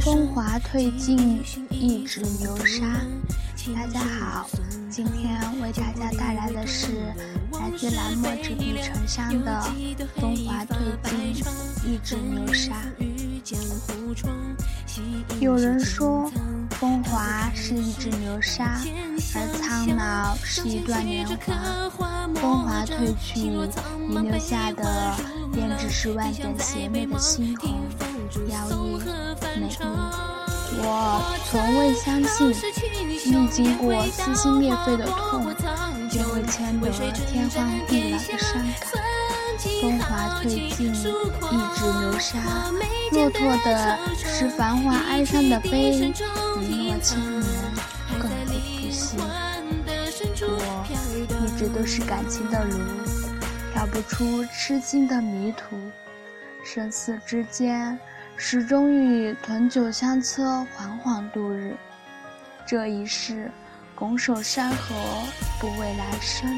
风华褪尽，一纸流沙。大家好，今天为大家带来的是来自蓝墨纸笔沉香的《风华褪尽，一纸流沙》。有人说，风华是一纸流沙，而苍老是一段年华。风华褪去，遗留下的便只是万点邪魅的猩红，妖异美丽。我从未相信，历经过撕心裂肺的痛，便会牵得天荒地老的伤感。风华褪尽，一纸流沙。骆驼的是繁华哀伤的悲，一诺千年，直都是感情的奴，跳不出痴心的迷途，生死之间。始终与屯酒相侧，缓缓度日。这一世，拱手山河，不为来生，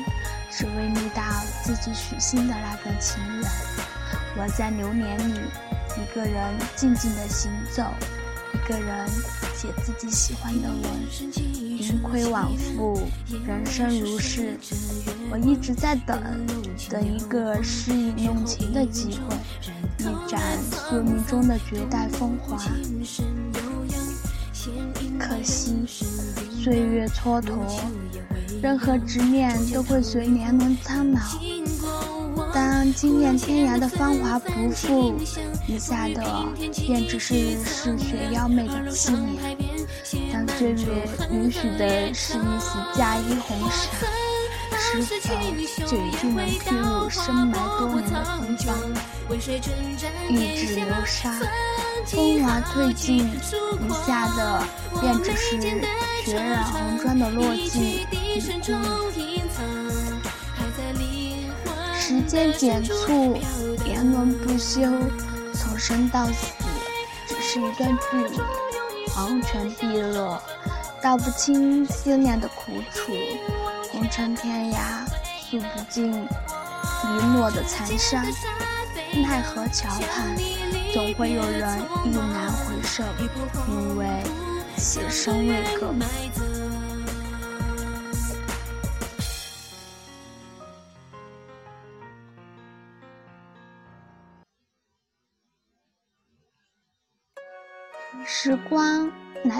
只为觅到自己许心的那个情人。我在流年里，一个人静静的行走，一个人写自己喜欢的文。盈亏往复，人生如是，我一直在等，等一个诗意弄情的机会，一展宿命中的绝代风华。可惜，岁月蹉跎，任何执念都会随年轮苍老。当惊艳天涯的芳华不复，余下的便只是嗜血妖媚的凄美。当岁月允许的是一袭嫁衣红纱，是否就一定能披露深埋多年的芬芳？一纸流沙，风华褪尽，余下的便只是血染红妆的落寂与孤影。时间减速，年轮不休，从生到死，只是一段距离。黄泉碧落，道不清思念的苦楚；红尘天涯，诉不尽遗落的残伤。奈何桥畔，总会有人意难回首，因为此生未够。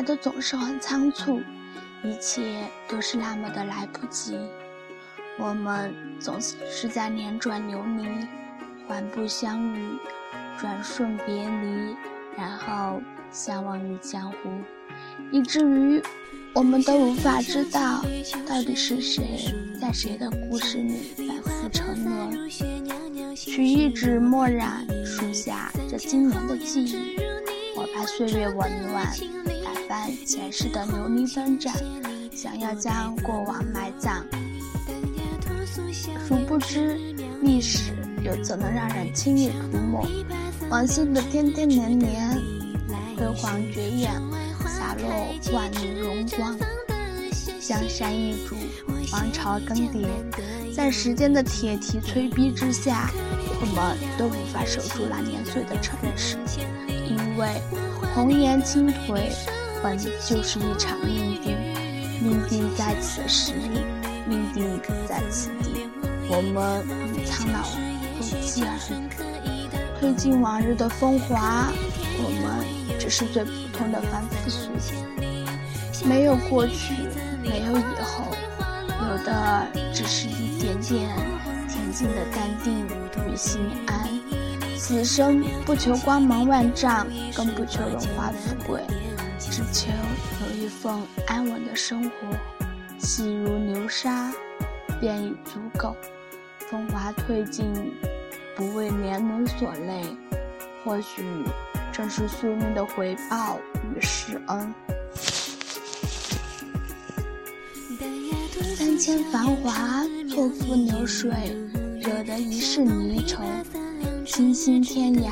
来的总是很仓促，一切都是那么的来不及。我们总是在辗转流离，缓步相遇，转瞬别离，然后相忘于江湖，以至于我们都无法知道到底是谁在谁的故事里反复沉沦。取一纸墨染，书下这今年的记忆。我怕岁月紊乱，翻前世的流离纷展，想要将过往埋葬。殊不知，历史又怎能让人轻易涂抹？往昔的天天年年，辉煌绝艳，洒落万里荣光。江山易主，王朝更迭，在时间的铁蹄催逼之下，我们都无法守住那年岁的城池。因为红颜倾颓本就是一场命定，命定在此时，命定在此地。我们与苍老不期而遇，褪尽往日的风华，我们只是最普通的凡夫俗子。没有过去，没有以后，有的只是一点点恬静的淡定与心安。此生不求光芒万丈，更不求荣华富贵，只求有一份安稳的生活。细如流沙，便已足够。风华褪尽，不为年轮所累，或许正是宿命的回报与施恩。三千繁华，错付流水，惹得一世离愁。星星天涯，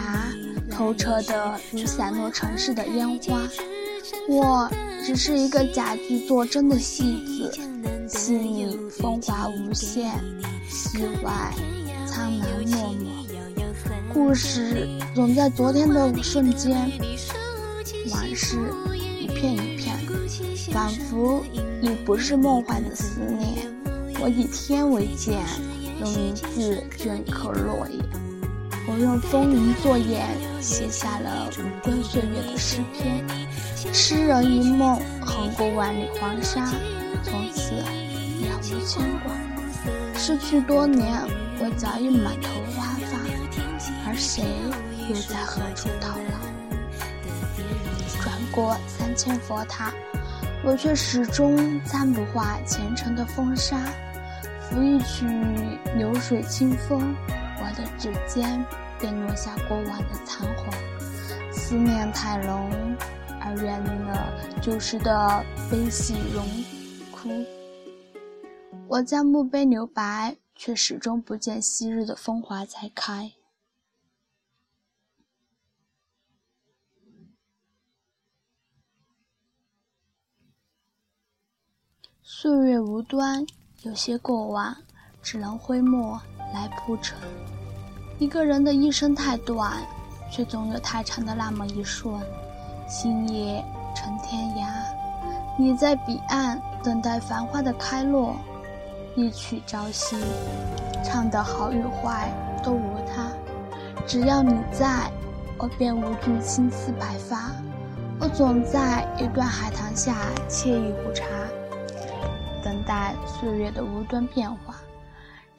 透彻的如散落城市的烟花。我只是一个假剧作真的戏子，戏里风华无限，戏外苍茫落寞。故故事总在昨天的瞬间，往事一片一片，仿佛已不是梦幻的思念。我以天为鉴，用名字镌刻落叶。我用风云作眼，写下了无关岁月的诗篇。诗人一梦，横过万里黄沙，从此了无牵挂。逝去多年，我早已满头花发，而谁又在何处叨老？转过三千佛塔，我却始终参不化前尘的风沙。拂一曲流水清风，的指尖便落下过往的残红。思念太浓，而远离了旧时的悲喜荣枯。我将墓碑留白，却始终不见昔日的风华再开。岁月无端，有些过往只能挥墨来铺陈。一个人的一生太短，却总有太长的那么一瞬。星夜成天涯，你在彼岸等待繁花的开落。一曲朝夕，唱得好与坏都无他，只要你在，我便无惧青丝白发。我总在一段海棠下沏一壶茶，等待岁月的无端变化。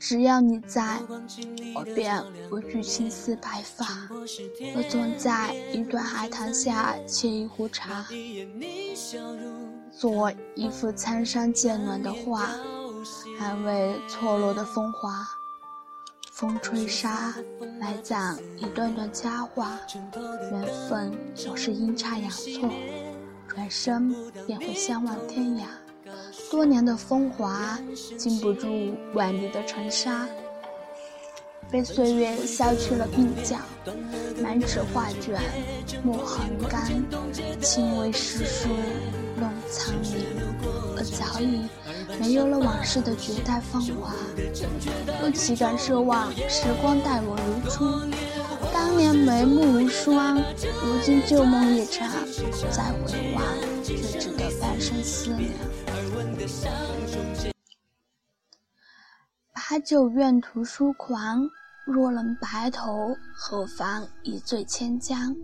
只要你在，我便无惧青丝白发。我总在一段海棠下沏一壶茶，做一幅苍山渐暖的画。安慰错落的风华，风吹沙埋葬一段段佳话，缘分总是阴差阳错，转身便会相忘天涯。多年的风华经不住万里的尘沙，被岁月削去了鬓角，满纸画卷墨痕干，轻微诗书弄苍凉，而早已。没有了往事的绝代芳华，我岂敢奢望时光待我如初？当年眉目如霜，如今旧梦一场，再回望却只得半生思量。把酒愿图书狂，若能白头，何妨一醉千江？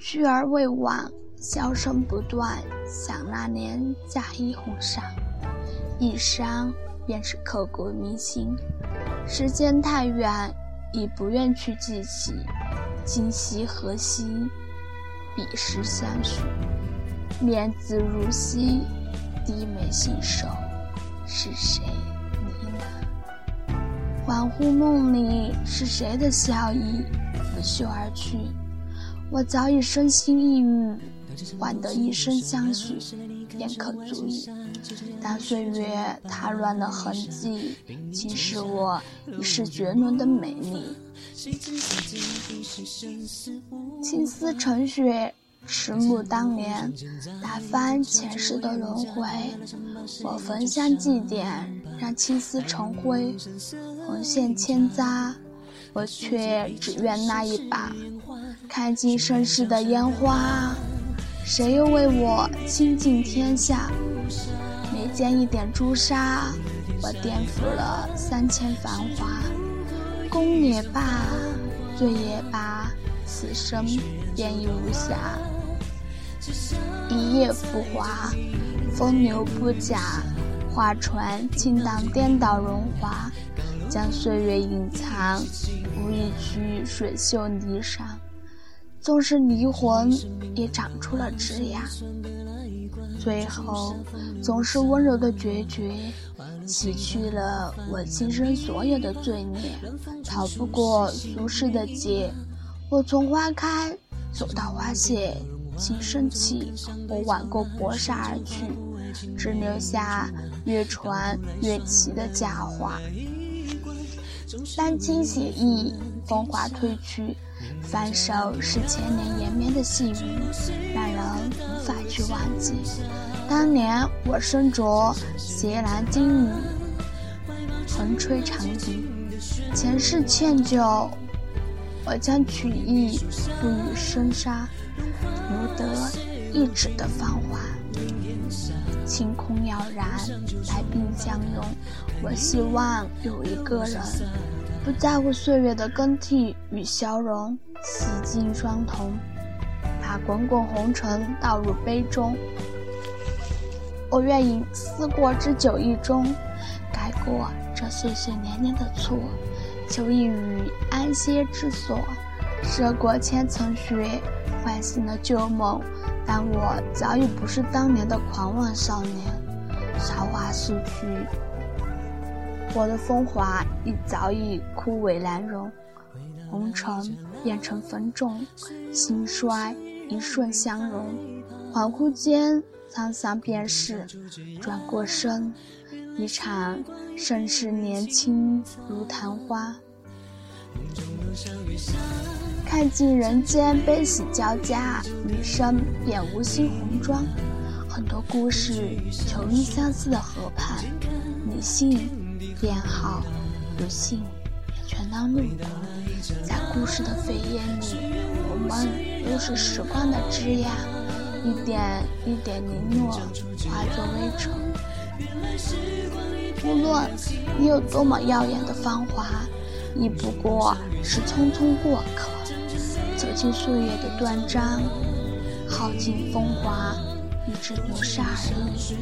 去而未往，箫声不断，想那年嫁衣红裳。一伤便是刻骨铭心，时间太远，已不愿去记起。今夕何夕，彼时相许，面子如昔，低眉信手，是谁呢喃？恍惚梦里，是谁的笑意拂袖而去？我早已身心抑郁，换得一生相许，便可足矣。当岁月踏乱了痕迹，侵蚀我已是绝伦的美丽。青丝成雪，迟暮当年，打翻前世的轮回。我焚香祭奠，让青丝成灰，红线牵扎，我却只愿那一把，看尽盛世的烟花。谁又为我倾尽天下？眉间一点朱砂，我颠覆了三千繁华。功也罢，罪也罢，此生便已无暇。一夜浮华，风流不假，画船轻荡，颠倒荣华，将岁月隐藏，无一曲水袖霓裳。纵是离魂，也长出了枝桠。最后，总是温柔的决绝，洗去了我今生所有的罪孽，逃不过俗世的劫。我从花开走到花谢，今生起，我挽过薄纱而去，只留下越传越奇的佳话。丹青写意，风华褪去，翻手是千年延绵的细雨，让人无法去忘记。当年我身着斜蓝金羽，横吹长笛，前世欠酒，我将曲意不与生杀，留得一纸的繁华。晴空了然，百病相拥。我希望有一个人，不在乎岁月的更替与消融，洗尽双瞳，把滚滚红尘倒入杯中。我愿饮思过之酒一盅，改过这岁岁年年的错。求一隅安歇之所，涉过千层雪，唤醒了旧梦。但我早已不是当年的狂妄少年，韶华逝去，我的风华已早已枯萎难容。红尘变成粉种，兴衰一瞬相融。恍惚间，沧桑便是转过身。一场盛世，年轻如昙花。看尽人间悲喜交加，余生便无心红妆。很多故事，求一相思的河畔，你信便好，不信也全当路过。在故事的飞烟里，我们都是时光的枝桠，一点一点零落，化作微尘。无论你有多么耀眼的芳华，亦不过是匆匆过客，走进岁月的断章，耗尽风华，一只流沙而已。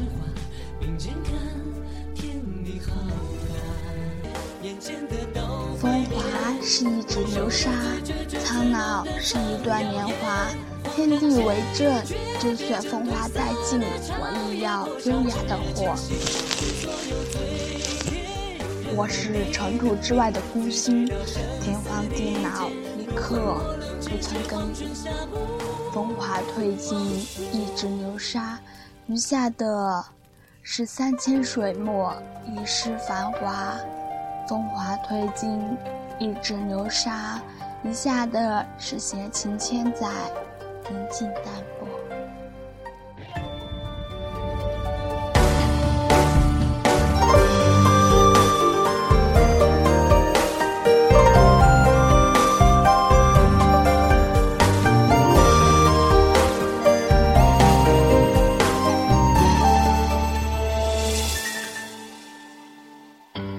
风华是一指流沙，苍老是一段年华。天地为证，就算风华殆尽，我亦要优雅的活。我是尘土之外的孤星，天荒地老，一刻不曾更迭。风华褪尽，一指流沙，余下的是三千水墨，一世繁华。风华褪尽，一指流沙，余下的是闲情千载。宁静淡泊。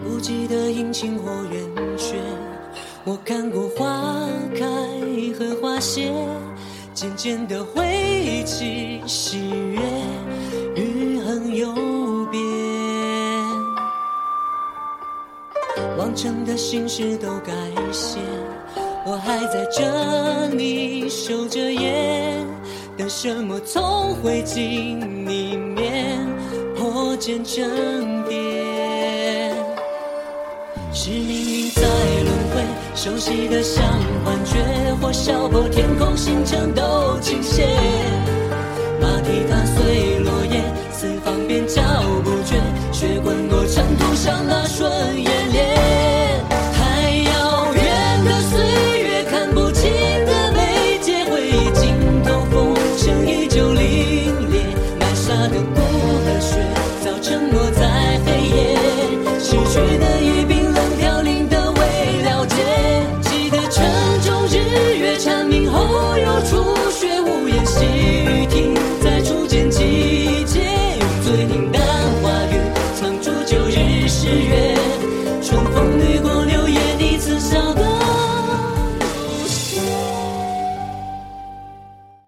不记得阴晴或圆缺，我看过花开和花谢。渐渐的回忆起喜悦，余恨又变，往常的心事都改写，我还在这里守着夜，等什么从灰烬里面破茧成蝶，是命运在，熟悉的像幻觉。或笑破天空，星辰都倾斜。马蹄踏碎落叶，四方边角不绝，血滚落尘土上那瞬眼裂。太遥远的岁月，看不清的眉间，回忆尽头，风声依旧凛冽。埋下的骨和雪，